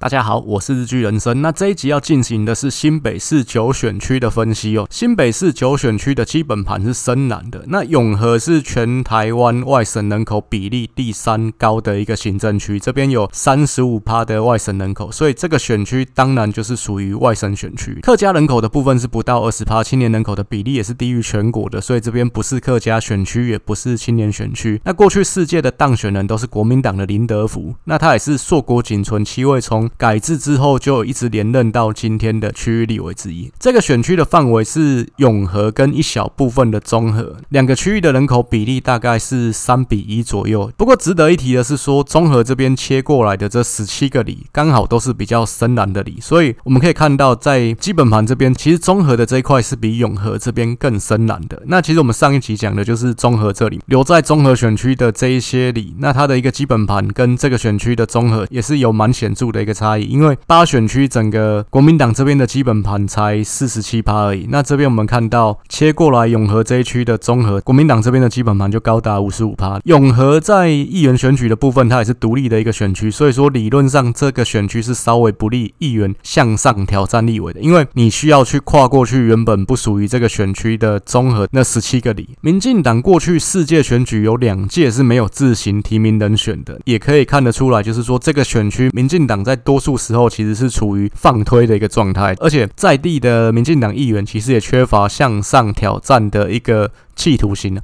大家好，我是日剧人生。那这一集要进行的是新北市九选区的分析哦。新北市九选区的基本盘是深蓝的。那永和是全台湾外省人口比例第三高的一个行政区，这边有三十五趴的外省人口，所以这个选区当然就是属于外省选区。客家人口的部分是不到二十趴，青年人口的比例也是低于全国的，所以这边不是客家选区，也不是青年选区。那过去世界的当选人都是国民党的林德福，那他也是硕果仅存，七位从改制之后就一直连任到今天的区域立委之一。这个选区的范围是永和跟一小部分的中和，两个区域的人口比例大概是三比一左右。不过值得一提的是说，中和这边切过来的这十七个里刚好都是比较深蓝的里，所以我们可以看到在基本盘这边，其实中和的这一块是比永和这边更深蓝的。那其实我们上一集讲的就是中和这里留在中和选区的这一些里，那它的一个基本盘跟这个选区的中和也是有蛮显著的一个差异。因为八选区整个国民党这边的基本盘才四十七趴而已，那这边我们看到切过来永和这一区的综合，国民党这边的基本盘就高达五十五趴。永和在议员选举的部分，它也是独立的一个选区，所以说理论上这个选区是稍微不利议员向上挑战立委的，因为你需要去跨过去原本不属于这个选区的综合那十七个里。民进党过去四届选举有两届是没有自行提名人选的，也可以看得出来，就是说这个选区民进党在多数。时候其实是处于放推的一个状态，而且在地的民进党议员其实也缺乏向上挑战的一个企图心。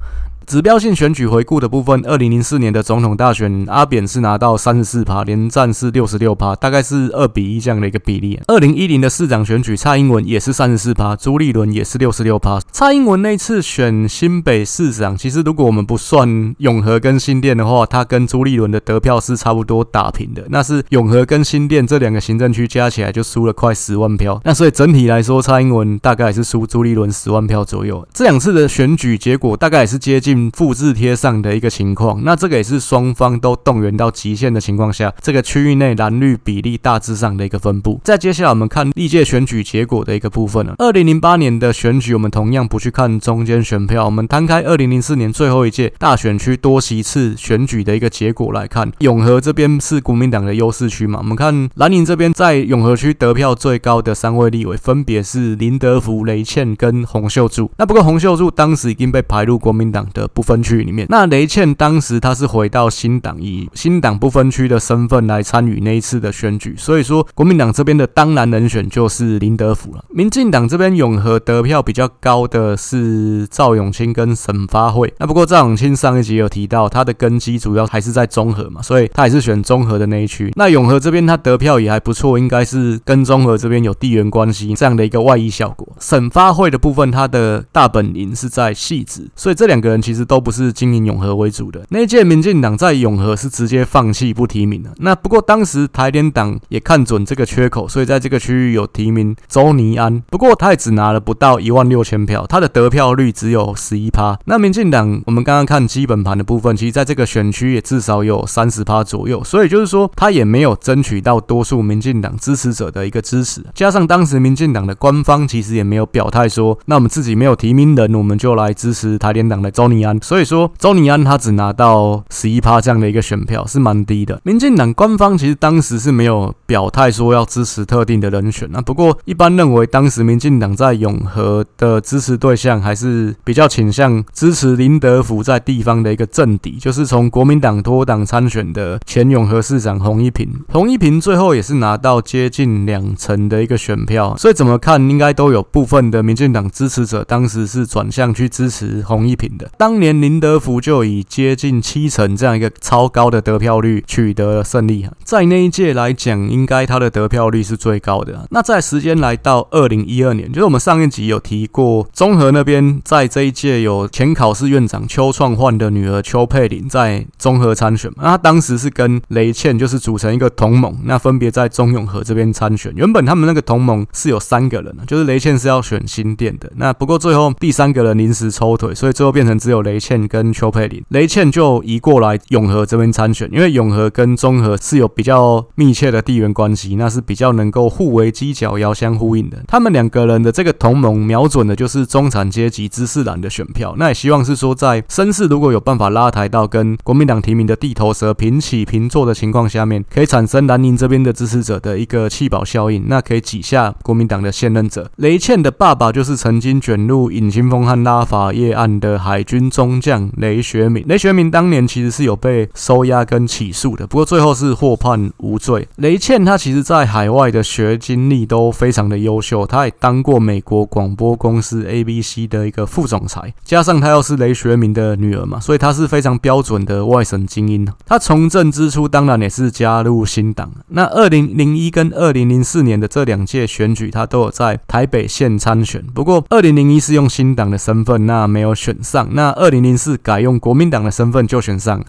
指标性选举回顾的部分，二零零四年的总统大选，阿扁是拿到三十四趴，连战是六十六趴，大概是二比一这样的一个比例。二零一零的市长选举，蔡英文也是三十四趴，朱立伦也是六十六趴。蔡英文那次选新北市长，其实如果我们不算永和跟新店的话，他跟朱立伦的得票是差不多打平的。那是永和跟新店这两个行政区加起来就输了快十万票。那所以整体来说，蔡英文大概是输朱立伦十万票左右。这两次的选举结果，大概也是接近。复制贴上的一个情况，那这个也是双方都动员到极限的情况下，这个区域内蓝绿比例大致上的一个分布。再接下来我们看历届选举结果的一个部分了。二零零八年的选举，我们同样不去看中间选票，我们摊开二零零四年最后一届大选区多席次选举的一个结果来看，永和这边是国民党的优势区嘛？我们看蓝营这边在永和区得票最高的三位立委，分别是林德福、雷倩跟洪秀柱。那不过洪秀柱当时已经被排入国民党的。不分区里面，那雷倩当时他是回到新党，以新党不分区的身份来参与那一次的选举，所以说国民党这边的当然人选就是林德福了。民进党这边永和得票比较高的是赵永清跟沈发慧，那不过赵永清上一集有提到他的根基主要还是在中和嘛，所以他也是选中和的那一区。那永和这边他得票也还不错，应该是跟中和这边有地缘关系这样的一个外溢效果。沈发慧的部分，他的大本营是在汐止，所以这两个人其。其实都不是经营永和为主的。那届民进党在永和是直接放弃不提名的。那不过当时台联党也看准这个缺口，所以在这个区域有提名周尼安。不过他也只拿了不到一万六千票，他的得票率只有十一趴。那民进党我们刚刚看基本盘的部分，其实在这个选区也至少有三十趴左右。所以就是说他也没有争取到多数民进党支持者的一个支持。加上当时民进党的官方其实也没有表态说，那我们自己没有提名人，我们就来支持台联党的周尼安。所以说，周尼安他只拿到十一趴这样的一个选票，是蛮低的。民进党官方其实当时是没有表态说要支持特定的人选啊。不过，一般认为当时民进党在永和的支持对象还是比较倾向支持林德福在地方的一个政敌，就是从国民党脱党参选的前永和市长洪一平。洪一平最后也是拿到接近两成的一个选票，所以怎么看应该都有部分的民进党支持者当时是转向去支持洪一平的。当当年林。德福就以接近七成这样一个超高的得票率取得了胜利，在那一届来讲，应该他的得票率是最高的。那在时间来到二零一二年，就是我们上一集有提过，中和那边在这一届有前考试院长邱创焕的女儿邱佩玲在中和参选，那他当时是跟雷倩就是组成一个同盟，那分别在中永和这边参选。原本他们那个同盟是有三个人，就是雷倩是要选新店的，那不过最后第三个人临时抽腿，所以最后变成只有。雷倩跟邱佩玲，雷倩就移过来永和这边参选，因为永和跟中和是有比较密切的地缘关系，那是比较能够互为犄角，遥相呼应的。他们两个人的这个同盟，瞄准的就是中产阶级知识蓝的选票，那也希望是说，在绅士如果有办法拉抬到跟国民党提名的地头蛇平起平坐的情况下面，可以产生蓝宁这边的支持者的一个弃保效应，那可以挤下国民党的现任者。雷倩的爸爸就是曾经卷入尹清枫和拉法叶案的海军中将雷学明。雷学明当年其实是有被收押跟起诉的，不过最后是获判无罪。雷倩她其实在海外的学经历都非常的优秀，她也当过美国广播公司 ABC 的一个副总裁，加上她又是雷学明的女儿嘛，所以她是非常标准的外省精英。她从政之初当然也是加入新党。那二零零一跟二零零四年的这两届选举，她都有在台北县参选。不过二零零一是用新党的身份，那没有选上。那二二零零四改用国民党的身份就选上，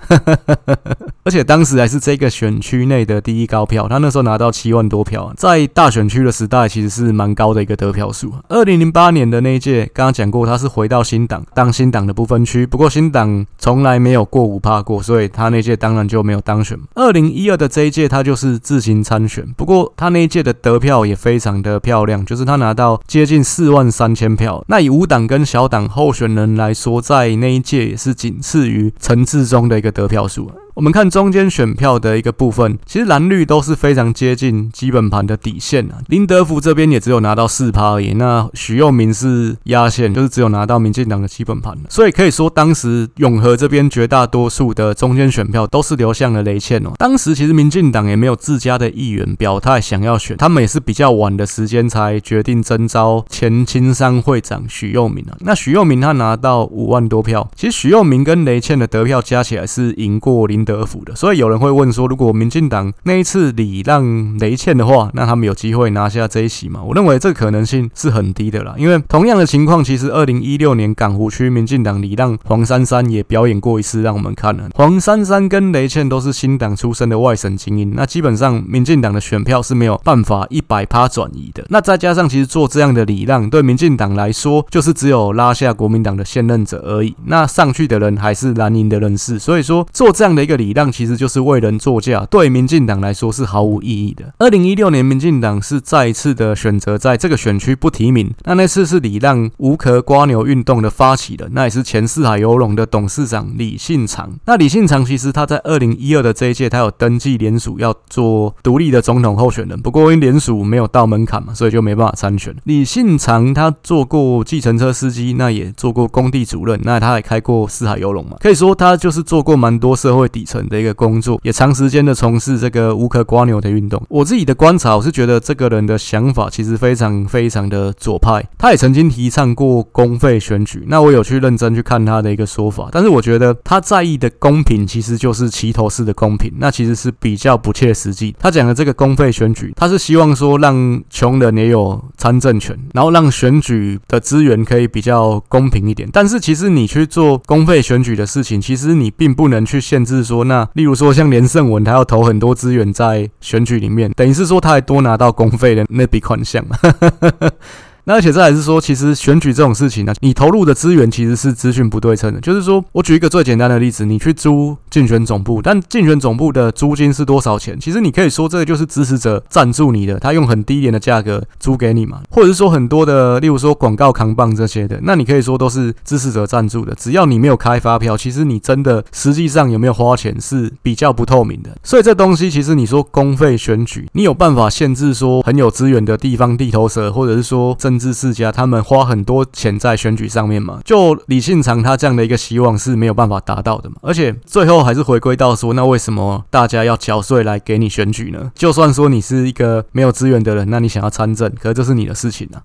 而且当时还是这个选区内的第一高票。他那时候拿到七万多票，在大选区的时代其实是蛮高的一个得票数。二零零八年的那一届，刚刚讲过，他是回到新党当新党的不分区，不过新党从来没有过五趴过，所以他那届当然就没有当选。二零一二的这一届，他就是自行参选，不过他那一届的得票也非常的漂亮，就是他拿到接近四万三千票。那以无党跟小党候选人来说，在那一届也是仅次于陈志忠的一个得票数。我们看中间选票的一个部分，其实蓝绿都是非常接近基本盘的底线啊。林德福这边也只有拿到四趴而已，那许佑明是压线，就是只有拿到民进党的基本盘。所以可以说，当时永和这边绝大多数的中间选票都是流向了雷倩哦。当时其实民进党也没有自家的议员表态想要选，他们也是比较晚的时间才决定征召前青商会长许佑明啊。那许佑明他拿到五万多票，其实许佑明跟雷倩的得票加起来是赢过林德福的，所以有人会问说，如果民进党那一次礼让雷倩的话，那他们有机会拿下这一席吗？我认为这可能性是很低的啦，因为同样的情况，其实二零一六年港湖区民进党礼让黄珊珊也表演过一次，让我们看了。黄珊珊跟雷倩都是新党出身的外省精英，那基本上民进党的选票是没有办法一百趴转移的。那再加上其实做这样的礼让，对民进党来说，就是只有拉下国民党的现任者而已。那上去的人还是蓝营的人士，所以说做这样的一个。礼让其实就是为人作嫁，对民进党来说是毫无意义的。二零一六年，民进党是再一次的选择在这个选区不提名，那那次是礼让无壳瓜牛运动的发起人，那也是前四海游龙的董事长李信长。那李信长其实他在二零一二的这一届，他有登记联署要做独立的总统候选人，不过因为联署没有到门槛嘛，所以就没办法参选。李信长他做过计程车司机，那也做过工地主任，那他也开过四海游龙嘛，可以说他就是做过蛮多社会底层的一个工作，也长时间的从事这个无壳瓜牛的运动。我自己的观察，我是觉得这个人的想法其实非常非常的左派。他也曾经提倡过公费选举，那我有去认真去看他的一个说法，但是我觉得他在意的公平其实就是齐头式的公平，那其实是比较不切实际。他讲的这个公费选举，他是希望说让穷人也有参政权，然后让选举的资源可以比较公平一点。但是其实你去做公费选举的事情，其实你并不能去限制说。那，例如说像连胜文，他要投很多资源在选举里面，等于是说他还多拿到公费的那笔款项。那而且再来是说，其实选举这种事情呢，你投入的资源其实是资讯不对称的。就是说我举一个最简单的例子，你去租竞选总部，但竞选总部的租金是多少钱？其实你可以说这个就是支持者赞助你的，他用很低廉的价格租给你嘛，或者是说很多的，例如说广告扛棒这些的，那你可以说都是支持者赞助的。只要你没有开发票，其实你真的实际上有没有花钱是比较不透明的。所以这东西其实你说公费选举，你有办法限制说很有资源的地方地头蛇，或者是说真政治世家他们花很多钱在选举上面嘛，就李信长他这样的一个希望是没有办法达到的嘛，而且最后还是回归到说，那为什么大家要缴税来给你选举呢？就算说你是一个没有资源的人，那你想要参政，可是这是你的事情啊。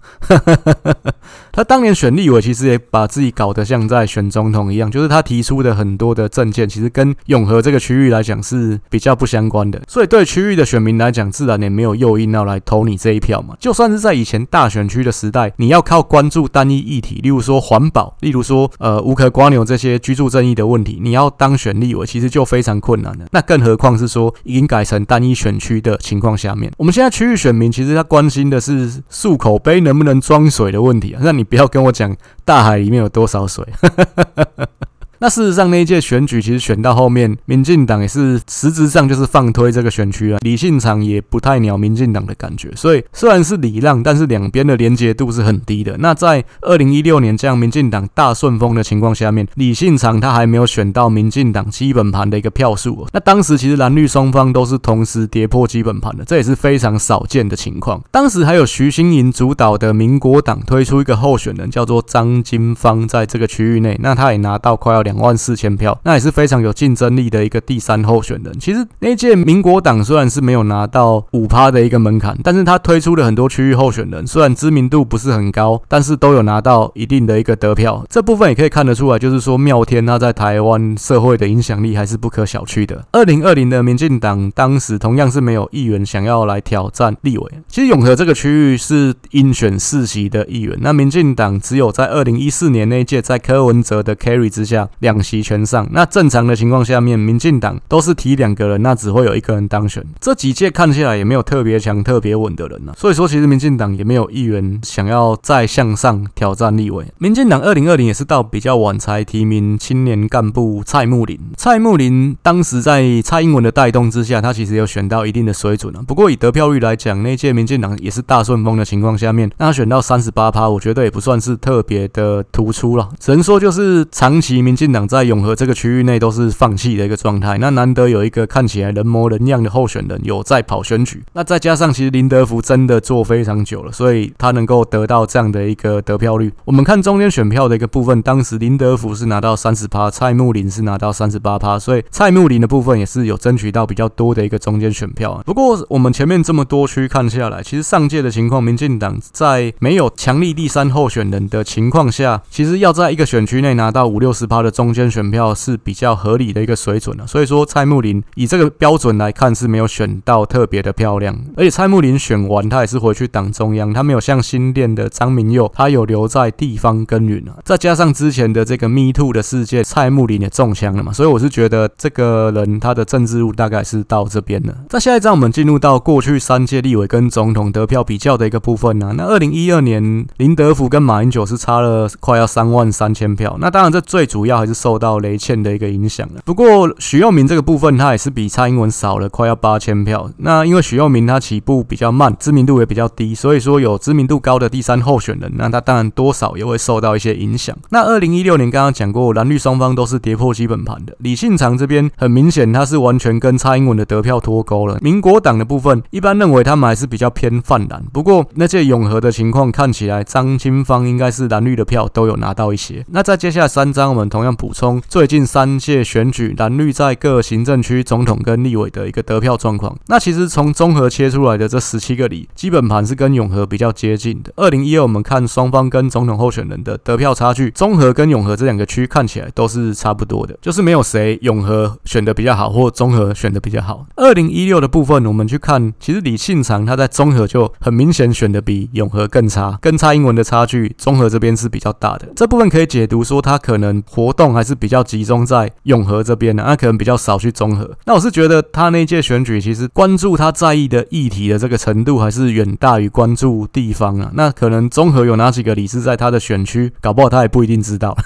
他当年选立委，其实也把自己搞得像在选总统一样，就是他提出的很多的政见，其实跟永和这个区域来讲是比较不相关的，所以对区域的选民来讲，自然也没有诱因要来投你这一票嘛。就算是在以前大选区的时代。你要靠关注单一议题，例如说环保，例如说呃无壳瓜牛这些居住正义的问题，你要当选立委，其实就非常困难了。那更何况是说已经改成单一选区的情况下面，我们现在区域选民其实他关心的是漱口杯能不能装水的问题啊。那你你不要跟我讲大海里面有多少水。那事实上那一届选举其实选到后面，民进党也是实质上就是放推这个选区啊，李信长也不太鸟民进党的感觉，所以虽然是礼让，但是两边的连结度是很低的。那在二零一六年这样民进党大顺风的情况下面，李信长他还没有选到民进党基本盘的一个票数。那当时其实蓝绿双方都是同时跌破基本盘的，这也是非常少见的情况。当时还有徐新莹主导的民国党推出一个候选人，叫做张金芳，在这个区域内，那他也拿到快要两万四千票，那也是非常有竞争力的一个第三候选人。其实那届民国党虽然是没有拿到五趴的一个门槛，但是他推出了很多区域候选人，虽然知名度不是很高，但是都有拿到一定的一个得票。这部分也可以看得出来，就是说妙天他在台湾社会的影响力还是不可小觑的。二零二零的民进党当时同样是没有议员想要来挑战立委。其实永和这个区域是应选四席的议员，那民进党只有在二零一四年那一届在柯文哲的 carry 之下两席全上。那正常的情况下面，民进党都是提两个人，那只会有一个人当选。这几届看起来也没有特别强、特别稳的人呢、啊，所以说其实民进党也没有议员想要再向上挑战立委。民进党二零二零也是到比较晚才提名青年干部蔡慕林。蔡慕林当时在蔡英文的带动之下，他其实有选到一定的水准啊。不过以得票率来讲，那届民进党也是大顺风的情况下面，那他选到三十八趴，我觉得也不算是特别的突出了。只能说就是长期民进党在永和这个区域内都是放弃的一个状态。那难得有一个看起来人模人样的候选人有在跑选举，那再加上其实林德福真的做非常久了，所以他能够得到这样的一个得票率。我们看中间选票的一个部分，当时林德福是拿到三十趴，蔡慕林是拿到三十八趴，所以蔡慕林的部分也是有争取到比较多的一个中间选票。不过我们前面这么多区看下来，其实上届的情况，民进党在没有强力第三候选人的情况下，其实要在一个选区内拿到五六十趴的中间选票是比较合理的一个水准了。所以说，蔡慕林以这个标准来看是没有选到特别的漂亮，而且蔡慕林选完他也是回去党中央，他没有像新店的张明佑，他有留在地方耕耘啊。再加上之前的这个 Me Too 的事件，蔡慕林也中枪了嘛，所以我是觉得这个人他的政治路大概是到这边了。在下一站我们进入到过去三届立委跟总统得票比较的一个部分呢、啊。那二零一二年林德福跟马英九是差了快要三万三千票，那当然这最主要还是受到雷倩的一个影响了。不过许佑明这个部分他也是比蔡英文少了快要八千票。那因为许佑明他起步比较慢，知名度也比较低，所以说有知名度高的第三候选人，那他当然多少也会受到一些影响。那二零一六年刚刚讲过，蓝绿双方都是跌破基本盘的。李信长这边很明显他是完全跟蔡英文的得票脱钩了。民国党的部分一般认为他们还是比较偏泛蓝，不过那届永和的情况看起来，张清芳应该是蓝绿的票都有拿到一些。那在接下来三张，我们同样补充最近三届选举蓝绿在各行政区总统跟立委的一个得票状况。那其实从综合切出来的这十七个里，基本盘是跟永和比较接近的。二零一二我们看双方跟总统候选人的得票差距，综合跟永和这两个区看起来都是差不多的，就是没有谁永和选的比较好，或综合选的比较好。二零一六的部分，我们去看，其实李庆长他在综合就很明显选的比永和更差，跟蔡英文的差距，综合这边是比较大的。这部分可以解读说，他可能活动还是比较集中在永和这边的，那可能比较少去中和。那我是觉得他那届选举其实关注他在意的议题的这个程度，还是远大于关注地方啊。那可能综合有哪几个理是在他的选区，搞不好他也不一定知道。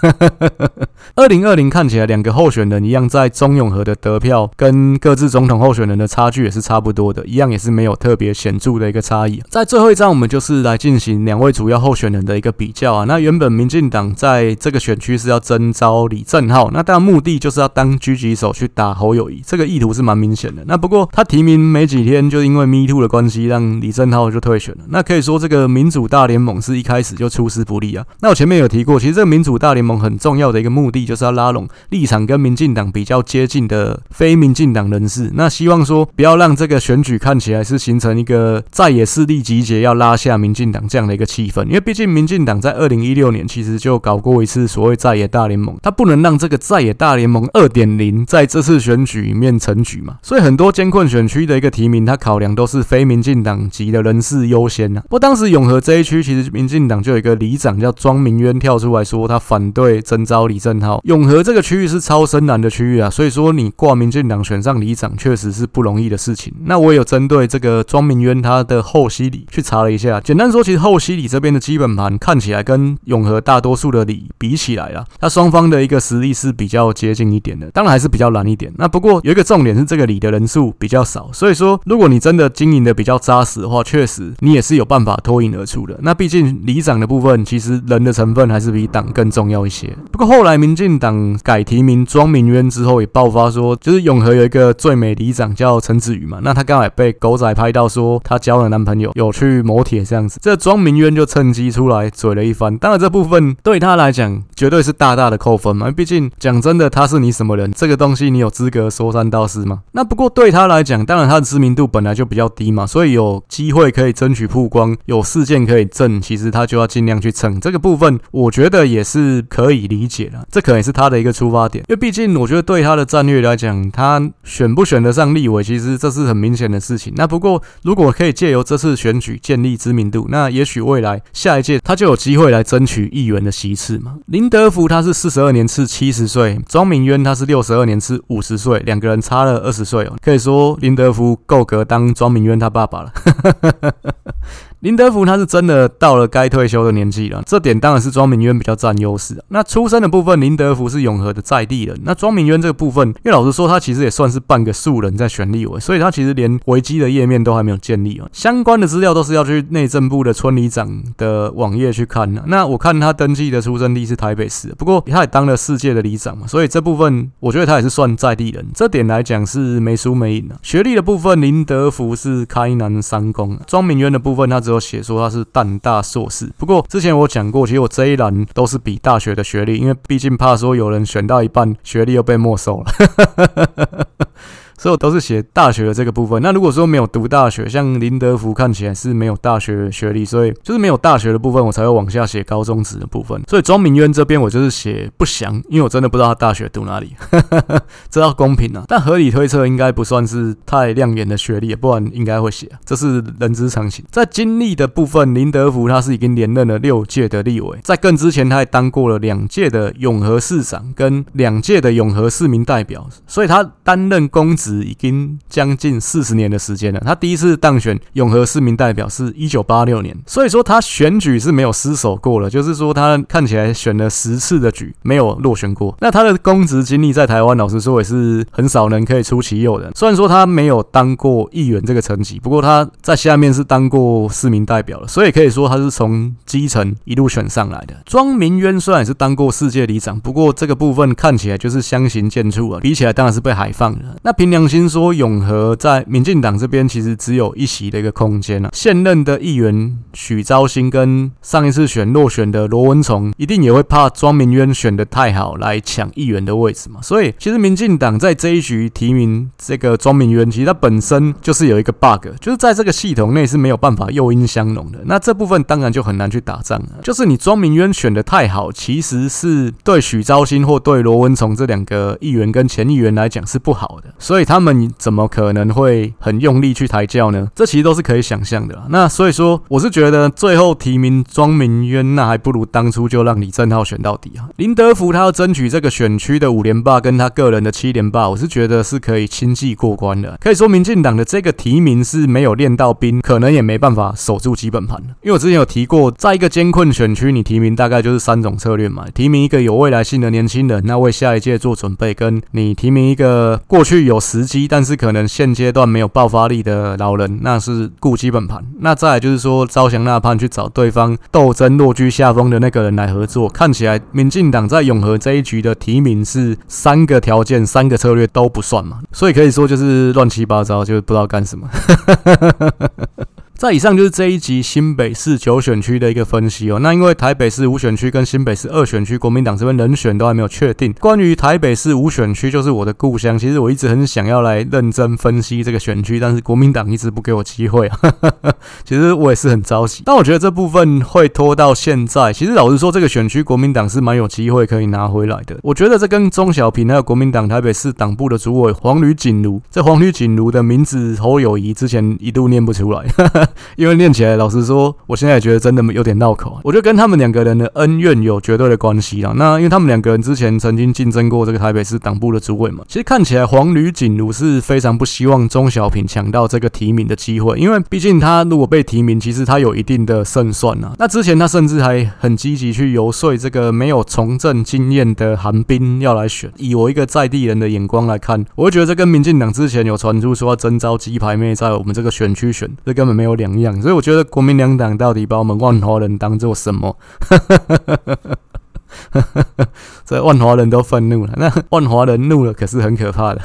二零二零看起来两个候选人一样，在中永和的得票跟各自总统候选人的差距也是差不多的，一样也是没有特别显著的一个差异。在最后一章，我们就是来进行两位主要候选人的一个比较啊。那原本民进党在这个选区是要征召李正浩，那当然目的就是要当狙击手去打侯友谊，这个意图是蛮明显的。那不过他提名没几天，就因为 Me Too 的关系，让李正浩就退选了。那可以说这个民主大联盟是一开始就出师不利啊。那我前面有提过，其实这个民主大联盟很重要的一个目的就是要拉拢立场跟民进党比较接近的非民进党人士，那希望说不要让这个选举看起来是形成一个在野势力集结要拉下民进党这样的一个气氛，因为毕竟民进党在二零一六年其实就搞过一次所谓在野大联盟，他不能让这个在野大联盟二点零在这次选举里面成局嘛，所以很多艰困选区的一个提名，他考量都是非民进党籍的人士优先呐。不过当时永和这一区其实民进党就有一个里长叫庄明渊跳出来说他反对征召李正浩，永和这个区域是超深蓝的区域啊，所以说你挂民进党选上里长确实是不容易的事情。那我有针对这个庄明渊他的后溪里去查了一下，简单说，其实后溪里这边的基本盘看起来跟永和大多数的里比起来啊，他双方的一个实力是比较接近一点的，当然还是比较难一点。那不过有一个重点是这个里的人数比较少，所以说如果你真的经营的比较扎实的话，确实你也是有办法脱颖而出的。那毕竟里长的部分，其实人的成分还是比党更重要一些。不过后来民进党 改提名庄明渊之后，也爆发说，就是永和有一个最美里长叫陈子瑜嘛，那他刚好也被狗仔拍到说他交了男朋友，有去摩铁这样子，这庄明渊就趁机出来嘴了一番。当然这部分对他来讲绝对是大大的扣分嘛，毕竟讲真的，他是你什么人？这个东西你有资格说三道四吗？那不过对他来讲，当然他的知名度本来就比较低嘛，所以有机会可以争取曝光，有事件可以证，其实他就要尽量去蹭这个部分，我觉得也是可以理解的，这可能也是他的一个出发点，因为毕竟我觉得对他的战略来讲，他选不选得上立委，其实这是很明显的事情。那不过如果可以借由这次选举建立知名度，那也许未来下一届他就有机会来争取议员的席次嘛。林德福他是四十二年是七十岁，庄明渊他是六十二年是五十岁，两个人差了二十岁哦，可以说林德福够格当庄明渊他爸爸了。林德福他是真的到了该退休的年纪了，这点当然是庄明渊比较占优势。那出生的部分，林德福是永和的在地人。那庄明渊这个部分，因为老实说，他其实也算是半个素人在选立委，所以他其实连维基的页面都还没有建立啊。相关的资料都是要去内政部的村里长的网页去看的。那我看他登记的出生地是台北市，不过他也当了世界的里长嘛，所以这部分我觉得他也是算在地人。这点来讲是没输没赢的。学历的部分，林德福是开南三公，庄明渊的部分他只。都写说他是淡大硕士，不过之前我讲过，其实我这一栏都是比大学的学历，因为毕竟怕说有人选到一半学历又被没收了。所以我都是写大学的这个部分。那如果说没有读大学，像林德福看起来是没有大学学历，所以就是没有大学的部分，我才会往下写高中职的部分。所以庄明渊这边我就是写不详，因为我真的不知道他大学读哪里，这要公平啊。但合理推测应该不算是太亮眼的学历，不然应该会写，这是人之常情。在经历的部分，林德福他是已经连任了六届的立委，在更之前他还当过了两届的永和市长跟两届的永和市民代表，所以他担任公职。已经将近四十年的时间了。他第一次当选永和市民代表是一九八六年，所以说他选举是没有失手过了。就是说他看起来选了十次的举，没有落选过。那他的公职经历在台湾，老实说也是很少人可以出其右的。虽然说他没有当过议员这个层级，不过他在下面是当过市民代表了，所以可以说他是从基层一路选上来的。庄明渊虽然也是当过世界里长，不过这个部分看起来就是相形见绌啊，比起来当然是被海放了。那平良心说，永和在民进党这边其实只有一席的一个空间了。现任的议员许昭兴跟上一次选落选的罗文崇，一定也会怕庄明渊选的太好来抢议员的位置嘛。所以，其实民进党在这一局提名这个庄明渊，其实它本身就是有一个 bug，就是在这个系统内是没有办法诱因相容的。那这部分当然就很难去打仗了。就是你庄明渊选的太好，其实是对许昭兴或对罗文崇这两个议员跟前议员来讲是不好的。所以他们。怎么可能会很用力去抬轿呢？这其实都是可以想象的。那所以说，我是觉得最后提名庄明渊，那还不如当初就让李正浩选到底啊。林德福他要争取这个选区的五连霸，跟他个人的七连霸，我是觉得是可以轻骑过关的。可以说，民进党的这个提名是没有练到兵，可能也没办法守住基本盘。因为我之前有提过，在一个艰困选区，你提名大概就是三种策略嘛：提名一个有未来性的年轻人，那为下一届做准备；跟你提名一个过去有时机。但是可能现阶段没有爆发力的老人，那是固基本盘。那再来就是说，招降纳叛去找对方斗争落居下风的那个人来合作。看起来民进党在永和这一局的提名是三个条件、三个策略都不算嘛，所以可以说就是乱七八糟，就不知道干什么。在以上就是这一集新北市九选区的一个分析哦。那因为台北市五选区跟新北市二选区，国民党这边人选都还没有确定。关于台北市五选区，就是我的故乡，其实我一直很想要来认真分析这个选区，但是国民党一直不给我机会啊。其实我也是很着急，但我觉得这部分会拖到现在。其实老实说，这个选区国民党是蛮有机会可以拿回来的。我觉得这跟钟小平还有国民党台北市党部的主委黄吕锦如，这黄吕锦如的名字侯友谊之前一度念不出来。因为念起来，老实说，我现在也觉得真的有点绕口。我觉得跟他们两个人的恩怨有绝对的关系啦。那因为他们两个人之前曾经竞争过这个台北市党部的主委嘛，其实看起来黄吕锦如是非常不希望钟小平抢到这个提名的机会，因为毕竟他如果被提名，其实他有一定的胜算啊。那之前他甚至还很积极去游说这个没有从政经验的韩冰要来选。以我一个在地人的眼光来看，我会觉得这跟民进党之前有传出说要征召鸡排妹在我们这个选区选，这根本没有两样。所以我觉得国民两党到底把我们万华人当做什么？这万华人都愤怒了，那万华人怒了可是很可怕的。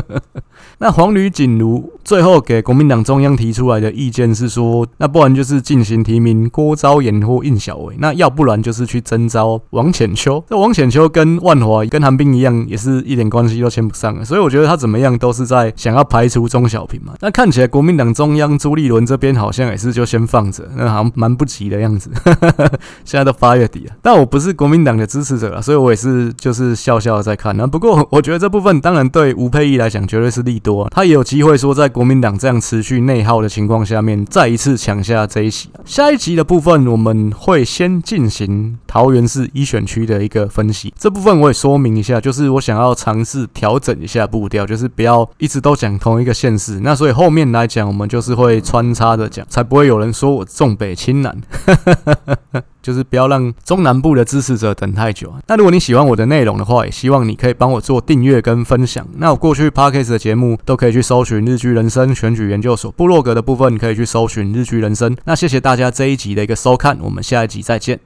那黄吕锦如最后给国民党中央提出来的意见是说，那不然就是进行提名郭昭岩或应晓薇，那要不然就是去征召王浅秋。这王浅秋跟万华跟韩冰一样，也是一点关系都牵不上，所以我觉得他怎么样都是在想要排除钟小平嘛。那看起来国民党中央朱立伦这边好像也是就先放着，那好像蛮不急的样子。现在都八月底了，但我不是国民党的支持者了，所以我也是就是笑笑的在看。那不过我觉得这部分当然对吴沛忆来讲绝对是利多，他也有机会说在国民党这样持续内耗的情况下面，再一次抢下这一席。下一集的部分，我们会先进行桃园市一选区的一个分析。这部分我也说明一下，就是我想要尝试调整一下步调，就是不要一直都讲同一个县市。那所以后面来讲，我们就是会穿插着讲，才不会有人说我重北轻南。就是不要让中南部的支持者等太久。那如果你喜欢我的内容的话，也希望你可以帮我做订阅跟分享。那我过去 Podcast 的节目都可以去搜寻日剧人生选举研究所，部落格的部分可以去搜寻日剧人生。那谢谢大家这一集的一个收看，我们下一集再见。